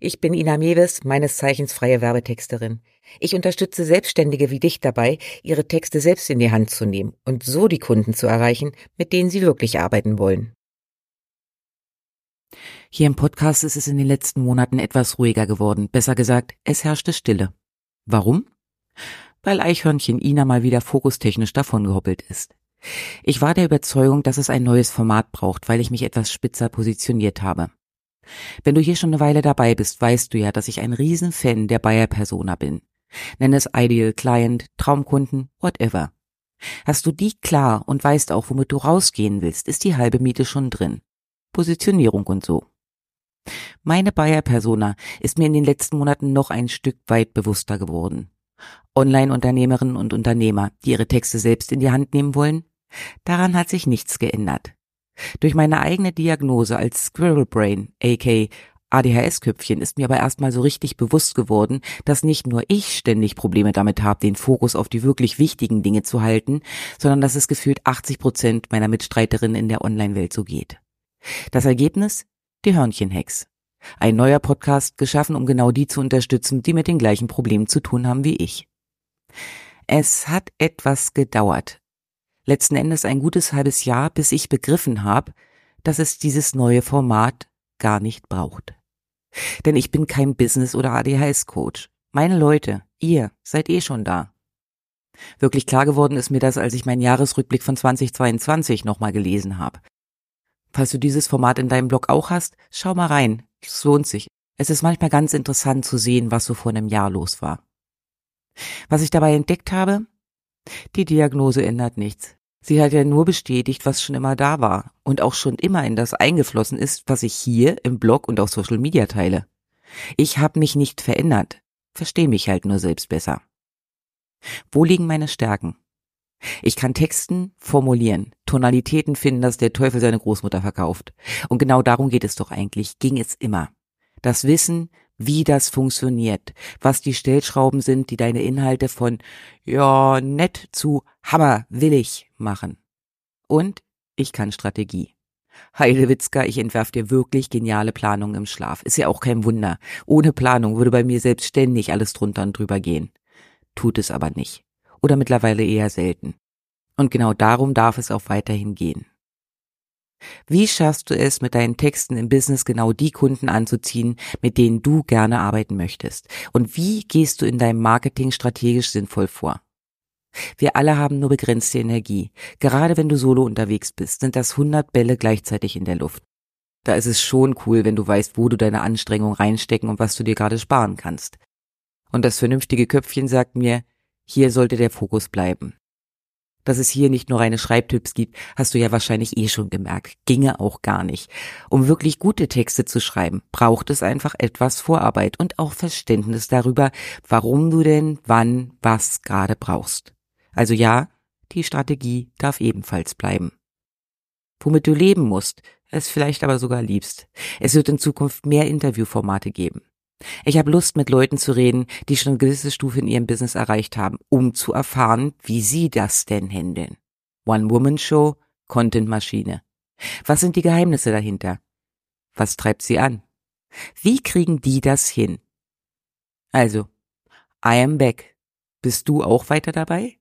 Ich bin Ina Mewes, meines Zeichens freie Werbetexterin. Ich unterstütze Selbstständige wie dich dabei, ihre Texte selbst in die Hand zu nehmen und so die Kunden zu erreichen, mit denen sie wirklich arbeiten wollen. Hier im Podcast ist es in den letzten Monaten etwas ruhiger geworden. Besser gesagt, es herrschte Stille. Warum? Weil Eichhörnchen Ina mal wieder fokustechnisch davongehoppelt ist. Ich war der Überzeugung, dass es ein neues Format braucht, weil ich mich etwas spitzer positioniert habe. Wenn du hier schon eine Weile dabei bist, weißt du ja, dass ich ein Riesenfan der Bayer Persona bin. Nenn es Ideal Client, Traumkunden, whatever. Hast du die klar und weißt auch, womit du rausgehen willst, ist die halbe Miete schon drin. Positionierung und so. Meine Bayer Persona ist mir in den letzten Monaten noch ein Stück weit bewusster geworden. Online-Unternehmerinnen und Unternehmer, die ihre Texte selbst in die Hand nehmen wollen, Daran hat sich nichts geändert. Durch meine eigene Diagnose als Squirrel Brain, aka ADHS-Köpfchen, ist mir aber erstmal so richtig bewusst geworden, dass nicht nur ich ständig Probleme damit habe, den Fokus auf die wirklich wichtigen Dinge zu halten, sondern dass es gefühlt 80 Prozent meiner Mitstreiterinnen in der Online-Welt so geht. Das Ergebnis? Die Hörnchenhex. Ein neuer Podcast geschaffen, um genau die zu unterstützen, die mit den gleichen Problemen zu tun haben wie ich. Es hat etwas gedauert, letzten Endes ein gutes halbes Jahr, bis ich begriffen habe, dass es dieses neue Format gar nicht braucht. Denn ich bin kein Business- oder ADHS-Coach. Meine Leute, ihr seid eh schon da. Wirklich klar geworden ist mir das, als ich meinen Jahresrückblick von 2022 nochmal gelesen habe. Falls du dieses Format in deinem Blog auch hast, schau mal rein. Es lohnt sich. Es ist manchmal ganz interessant zu sehen, was so vor einem Jahr los war. Was ich dabei entdeckt habe, die Diagnose ändert nichts. Sie hat ja nur bestätigt, was schon immer da war und auch schon immer in das eingeflossen ist, was ich hier im Blog und auf Social Media teile. Ich habe mich nicht verändert, verstehe mich halt nur selbst besser. Wo liegen meine Stärken? Ich kann Texten formulieren, Tonalitäten finden, dass der Teufel seine Großmutter verkauft. Und genau darum geht es doch eigentlich, ging es immer. Das Wissen, wie das funktioniert, was die Stellschrauben sind, die deine Inhalte von ja nett zu Hammer willig machen. Und ich kann Strategie. Heidewitzka, ich entwerf dir wirklich geniale Planungen im Schlaf. Ist ja auch kein Wunder. Ohne Planung würde bei mir selbst ständig alles drunter und drüber gehen. Tut es aber nicht. Oder mittlerweile eher selten. Und genau darum darf es auch weiterhin gehen. Wie schaffst du es, mit deinen Texten im Business genau die Kunden anzuziehen, mit denen du gerne arbeiten möchtest? Und wie gehst du in deinem Marketing strategisch sinnvoll vor? Wir alle haben nur begrenzte Energie. Gerade wenn du solo unterwegs bist, sind das 100 Bälle gleichzeitig in der Luft. Da ist es schon cool, wenn du weißt, wo du deine Anstrengungen reinstecken und was du dir gerade sparen kannst. Und das vernünftige Köpfchen sagt mir, hier sollte der Fokus bleiben. Dass es hier nicht nur reine Schreibtipps gibt, hast du ja wahrscheinlich eh schon gemerkt. Ginge auch gar nicht. Um wirklich gute Texte zu schreiben, braucht es einfach etwas Vorarbeit und auch Verständnis darüber, warum du denn wann was gerade brauchst. Also ja, die Strategie darf ebenfalls bleiben. Womit du leben musst, es vielleicht aber sogar liebst. Es wird in Zukunft mehr Interviewformate geben. Ich habe Lust, mit Leuten zu reden, die schon eine gewisse Stufe in ihrem Business erreicht haben, um zu erfahren, wie sie das denn handeln. One-Woman-Show, Content-Maschine. Was sind die Geheimnisse dahinter? Was treibt sie an? Wie kriegen die das hin? Also, I am back. Bist du auch weiter dabei?